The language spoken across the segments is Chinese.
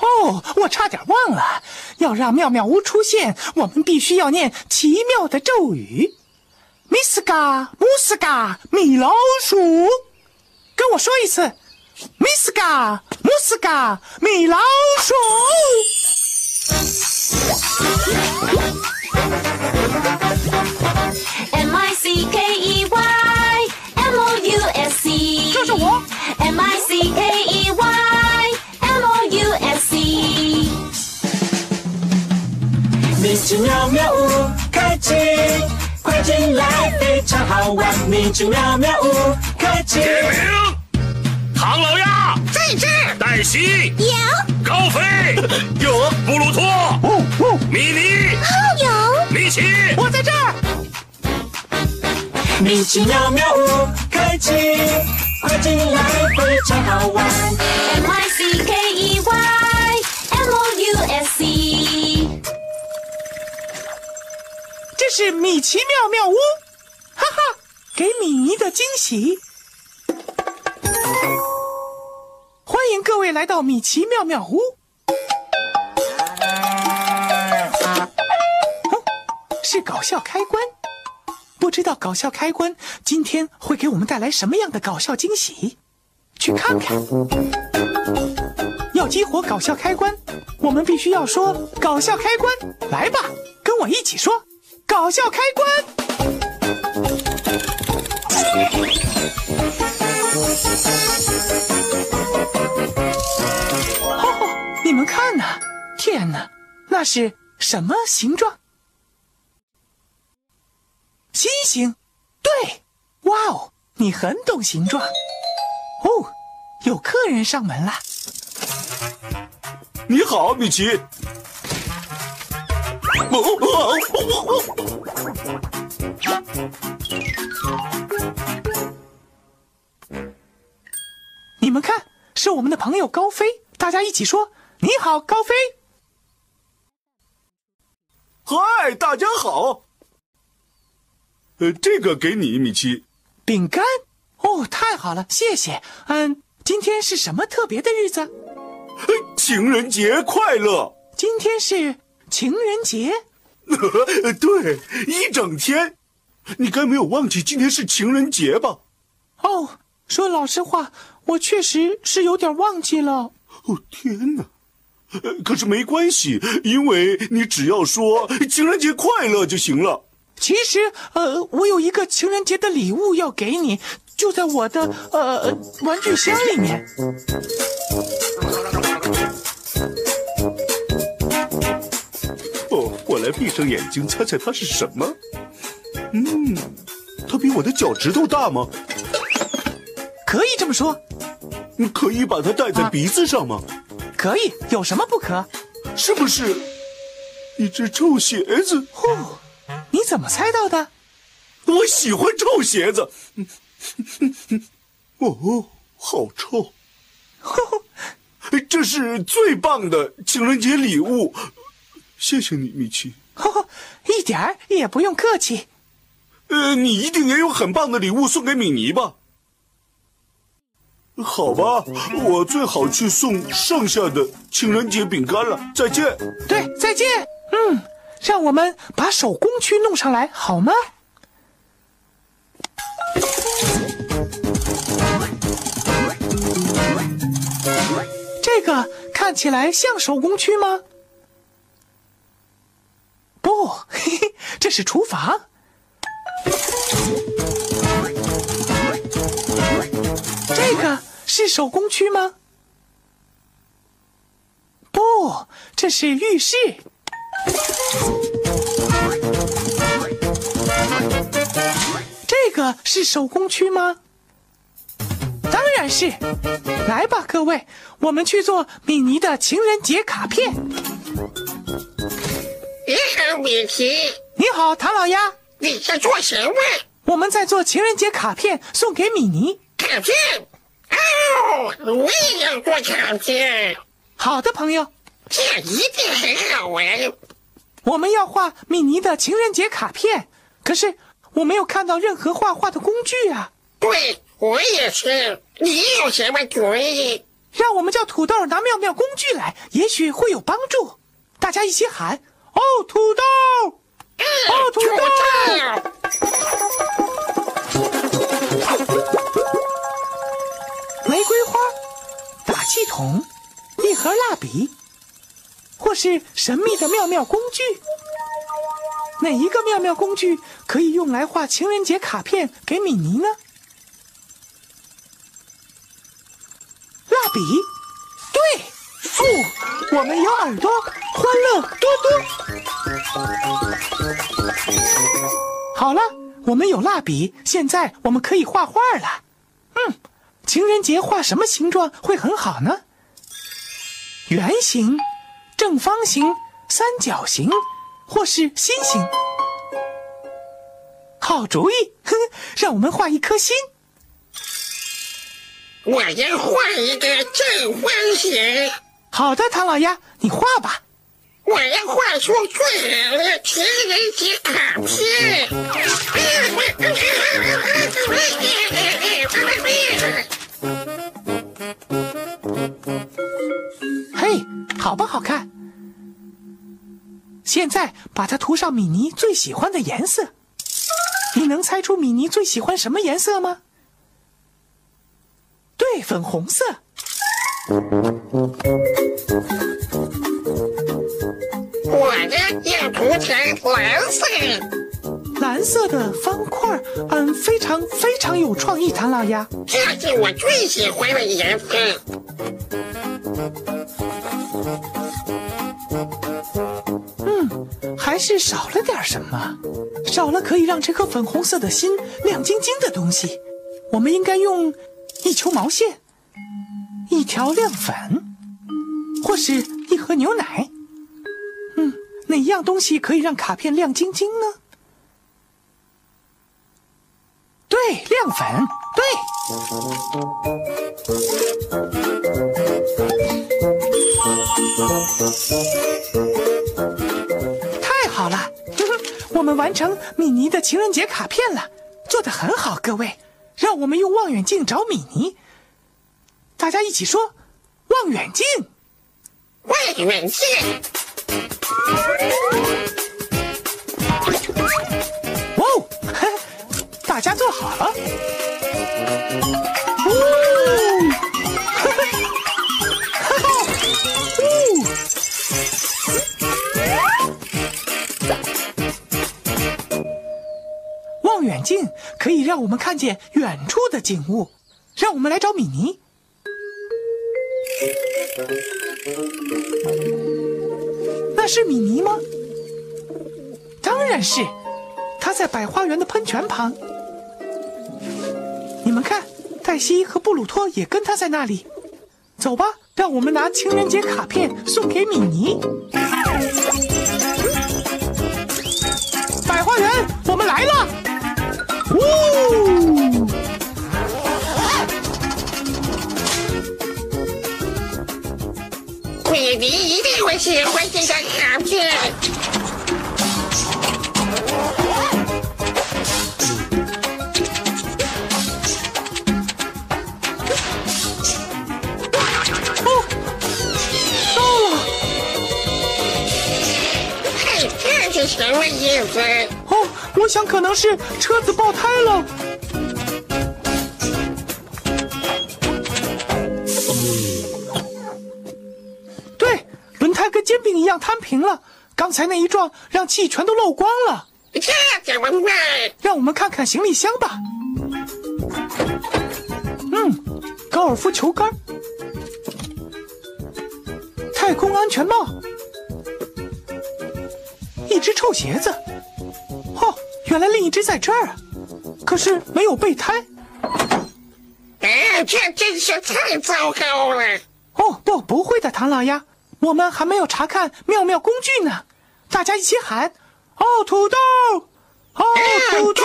哦，我差点忘了，要让妙妙屋出现，我们必须要念奇妙的咒语。米斯嘎姆斯嘎米老鼠，跟我说一次，米斯嘎姆斯嘎米老鼠。M I C K E Y M O U S C，这是我 M I C K 奇妙妙屋开启，快进来，非常好玩。米奇妙妙屋开启，点名，唐老鸭在这儿。黛西有高飞 有布鲁托哦哦，米妮有米奇我在这儿。米奇妙妙屋开启，快进来，非常好玩。M I C K E Y M O U S C。是米奇妙妙屋，哈哈，给米妮的惊喜。欢迎各位来到米奇妙妙屋。是搞笑开关，不知道搞笑开关今天会给我们带来什么样的搞笑惊喜？去看看。要激活搞笑开关，我们必须要说“搞笑开关”。来吧，跟我一起说“搞笑开关哦，你们看呐，天哪，那是什么形状？星星。对，哇哦，你很懂形状。哦，有客人上门了。你好，米奇。你们看，是我们的朋友高飞，大家一起说：“你好，高飞。嗨，大家好。呃，这个给你，米奇。”饼干哦，太好了，谢谢。嗯，今天是什么特别的日子？呃情人节快乐！今天是情人节。呃 对，一整天。你该没有忘记今天是情人节吧？哦，说老实话，我确实是有点忘记了。哦天哪！呃可是没关系，因为你只要说情人节快乐就行了。其实，呃，我有一个情人节的礼物要给你，就在我的呃玩具箱里面。来闭上眼睛猜猜它是什么？嗯，它比我的脚趾头大吗？可以这么说，你可以把它戴在鼻子上吗？可以，有什么不可？是不是一只臭鞋子？呼，你怎么猜到的？我喜欢臭鞋子。哦，好臭！这是最棒的情人节礼物，谢谢你，米奇。呼呼，一点儿也不用客气。呃，你一定也有很棒的礼物送给米妮吧？好吧，我最好去送剩下的情人节饼干了。再见。对，再见。嗯，让我们把手工区弄上来好吗？这个看起来像手工区吗？嘿嘿，这是厨房。这个是手工区吗？不，这是浴室。这个是手工区吗？当然是。来吧，各位，我们去做米妮的情人节卡片。好，米奇，你好，唐老鸭，你在做什么？我们在做情人节卡片送给米妮。卡片？哦，我也要做卡片，好的，朋友，这样一定很好玩。我们要画米妮的情人节卡片，可是我没有看到任何画画的工具啊。对，我也是。你有什么主意？让我们叫土豆拿妙妙工具来，也许会有帮助。大家一起喊：哦，土豆！哦，土豆！玫瑰花、打气筒、一盒蜡笔，或是神秘的妙妙工具。哪一个妙妙工具可以用来画情人节卡片给米妮呢？蜡笔，对，哦，我们有耳朵，欢乐多多。好了，我们有蜡笔，现在我们可以画画了。嗯，情人节画什么形状会很好呢？圆形、正方形、三角形，或是心形。好主意，哼，让我们画一颗心。我要画一个正方形，好的，唐老鸭，你画吧。我要画出最好的情人节卡片。嘿，好不好看？现在把它涂上米妮最喜欢的颜色。你能猜出米妮最喜欢什么颜色吗？对，粉红色。我呢要涂成蓝色。蓝色的方块，嗯，非常非常有创意，唐老鸭。这是我最喜欢的颜色。嗯还是少了点什么，少了可以让这颗粉红色的心亮晶晶的东西。我们应该用一球毛线，一条亮粉，或是一盒牛奶。嗯，哪样东西可以让卡片亮晶晶呢？对，亮粉，对。太好了，我们完成米妮的情人节卡片了，做得很好，各位。让我们用望远镜找米妮，大家一起说：望远镜。望远镜，哇哦，嘿 大家坐好了。哦，哈哈，哈哈，哦。望远镜可以让我们看见远处的景物，让我们来找米妮。那是米妮吗？当然是，她在百花园的喷泉旁。你们看，黛西和布鲁托也跟她在那里。走吧，让我们拿情人节卡片送给米妮。百花园，我们来了！呜！你一定会喜欢这张卡片。到了！嘿，这是什么意思？哦，我想可能是车子爆胎了。样摊平了。刚才那一撞，让气全都漏光了。让我们看看行李箱吧。嗯，高尔夫球杆，太空安全帽，一只臭鞋子。哦，原来另一只在这儿啊，可是没有备胎。哎，这真是太糟糕了！哦，不，不会的，唐老鸭，我们还没有查看妙妙工具呢。大家一起喊：哦，土豆，哦，土豆。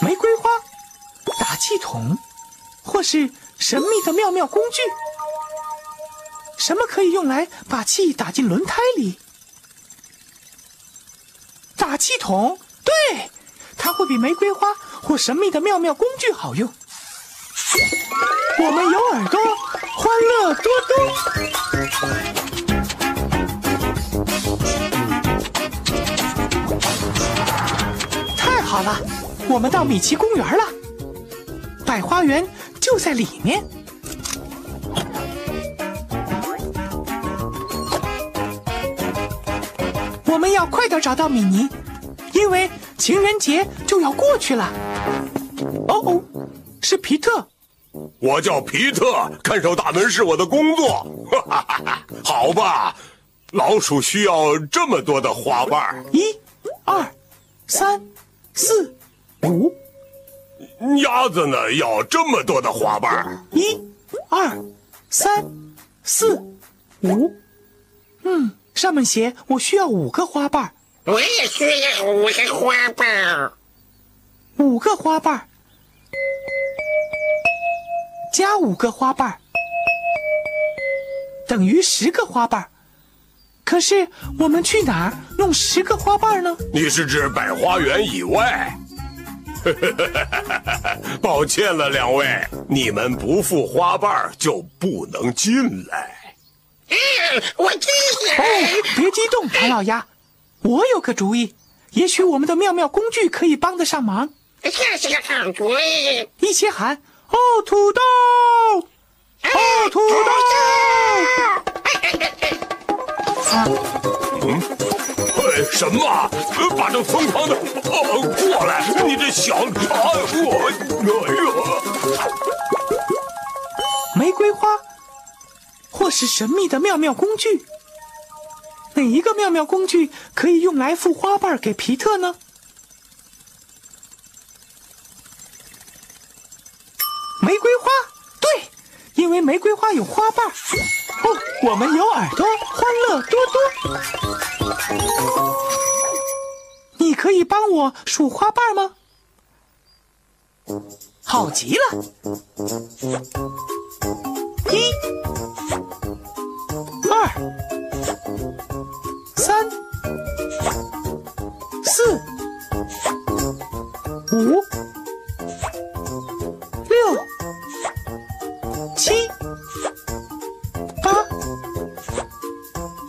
玫瑰花、打气筒，或是神秘的妙妙工具。什么可以用来把气打进轮胎里？打气筒，对，它会比玫瑰花或神秘的妙妙工具好用。我们有耳朵，欢乐多多。太好了，我们到米奇公园了，百花园就在里面。我们要快点找到米妮，因为情人节就要过去了。哦哦，是皮特。我叫皮特，看守大门是我的工作。哈哈哈！好吧，老鼠需要这么多的花瓣儿，一、二、三、四、五，鸭子呢要这么多的花瓣儿。一、二、三、四、五。嗯，上面写我需要五个花瓣儿，我也需要五个花瓣。五个花瓣，加五个花瓣，等于十个花瓣。可是我们去哪儿弄十个花瓣呢？你是指百花园以外？抱歉了，两位，你们不付花瓣就不能进来。嗯，我记哦得。，别激动，唐老鸭，我有个主意，也许我们的妙妙工具可以帮得上忙。这是个好主意。一起喊：哦，土豆！哦，土豆！嘿，什么？呃把这疯狂的哦过来！你这小哎我哎呀！玫瑰花，或是神秘的妙妙工具。哪一个妙妙工具可以用来附花瓣给皮特呢？玫瑰花，对，因为玫瑰花有花瓣。哦，我们有耳朵，欢乐多多。你可以帮我数花瓣吗？好极了。一、三、四、五、六、七、八、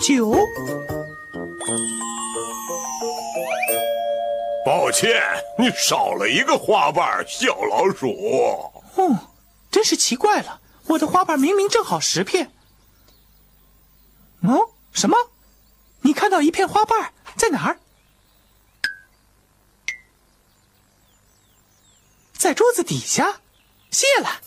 九。抱歉，你少了一个花瓣，小老鼠。哦，真是奇怪了，我的花瓣明明正好十片。哦，什么？你看到一片花瓣在哪儿？在桌子底下。谢了。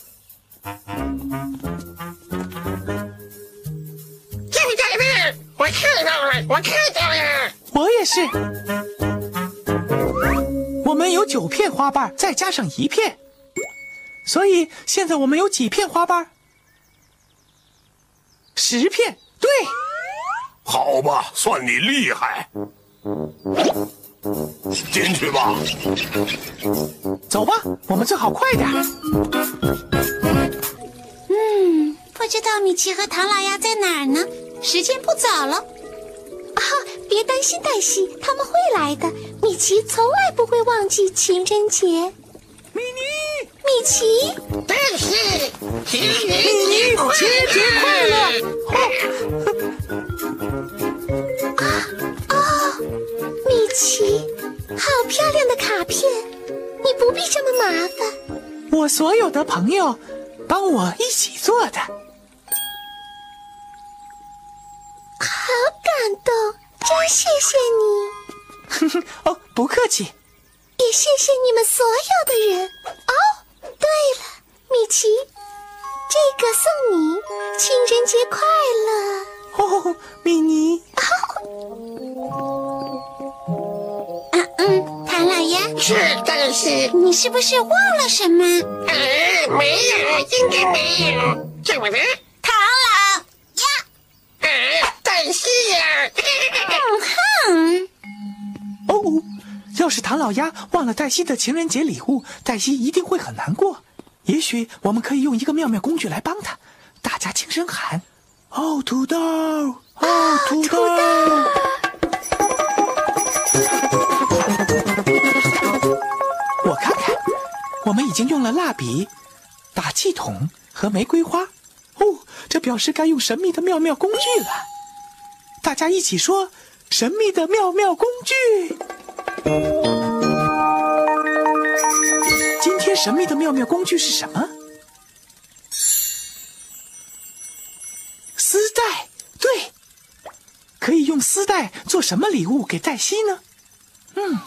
就在那儿，我看到了，我看到了。我也是。我们有九片花瓣，再加上一片，所以现在我们有几片花瓣？十片。对，好吧，算你厉害。进去吧。走吧，我们最好快点。嗯，不知道米奇和唐老鸭在哪儿呢？时间不早了。啊，别担心，黛西，他们会来的。米奇从来不会忘记情人节。米妮，米奇，但是情米人妮，节快情人节快乐！哦，米奇，好漂亮的卡片，你不必这么麻烦。我所有的朋友帮我一起做的。好感动，真谢谢你，哼哼，哦，不客气。也谢谢你们所有的人。奇，这个送你，情人节快乐。哦，米妮，啊嗯，唐老鸭，是，但是你是不是忘了什么？啊，没有，应该没有。怎么了？唐老鸭。啊，黛西呀！哼，哦，要是唐老鸭忘了黛西的情人节礼物，黛西一定会很难过。也许我们可以用一个妙妙工具来帮他，大家轻声喊：“哦，土豆，哦，土豆。我看看，我们已经用了蜡笔、打气筒和玫瑰花。哦，这表示该用神秘的妙妙工具了。大家一起说：“神秘的妙妙工具。”神秘的妙妙工具是什么？丝带，对，可以用丝带做什么礼物给黛西呢？嗯，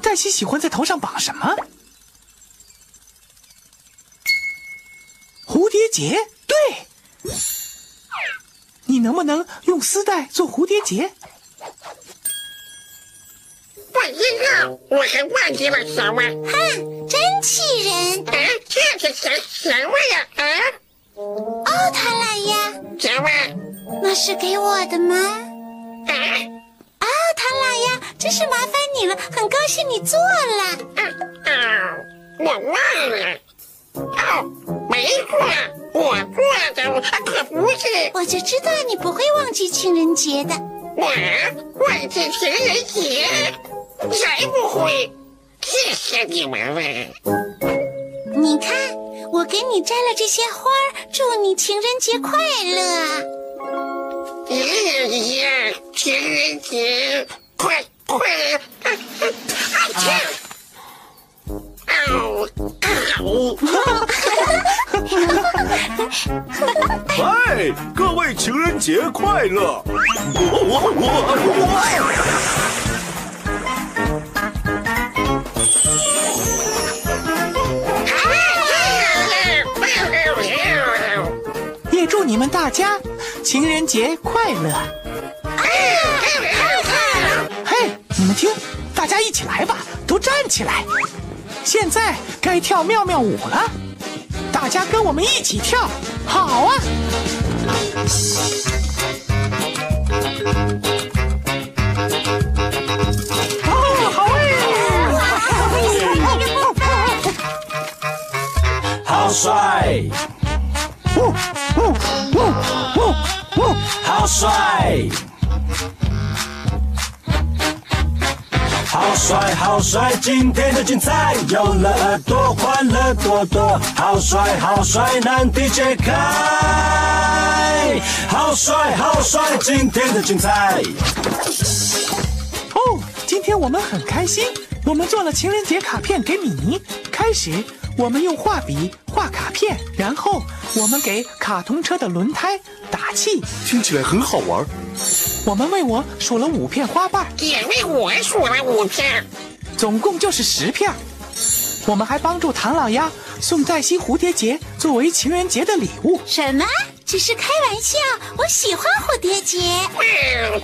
黛西喜欢在头上绑什么？蝴蝶结，对。你能不能用丝带做蝴蝶结？我还忘记了什么。哼，真气人！啊，这是什什么呀？啊，哦，唐老鸭，什么？那是给我的吗？啊啊，唐老鸭，真是麻烦你了，很高兴你做了。啊啊！我忘了。哦，没错，我做的可不是我就知道你不会忘记情人节的。我忘记情人节，才不会！谢谢你们了。你看，我给你摘了这些花儿，祝你情人节快乐。爷爷，情人节快快乐！啊啊啊！嗷嗷！嗨，各位情人节快乐！我我我也们大家情人节快乐！嘿，你们听，大家一起来吧，都站起来！现在该跳妙妙舞了，大家跟我们一起跳，好啊！好帅，今天的精彩有了耳朵，欢乐多多。好帅，好帅，难题解开。好帅，好帅！今天的精彩。哦，今天我们很开心，我们做了情人节卡片给米妮。开始，我们用画笔画卡片，然后我们给卡通车的轮胎打气。听起来很好玩。我们为我数了五片花瓣，也为我数了五片。总共就是十片。我们还帮助唐老鸭送黛西蝴蝶结作为情人节的礼物。什么？只是开玩笑，我喜欢蝴蝶结，嗯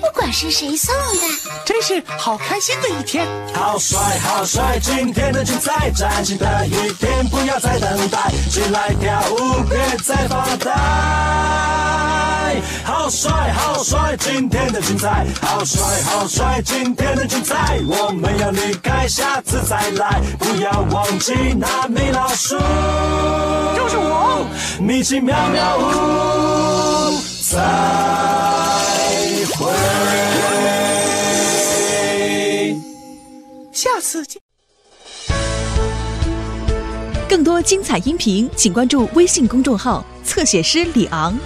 不管是谁送的。真是好开心的一天！好帅，好帅！今天的精彩，崭新的一天，不要再等待，起来跳舞，别再发呆。好帅，好帅！今天的精彩，好帅，好帅！今天的精彩，我们要离开，下次再来，不要忘记那米老鼠，就是我。米奇妙妙屋，再会。下次见。更多精彩音频，请关注微信公众号“侧写师李昂”。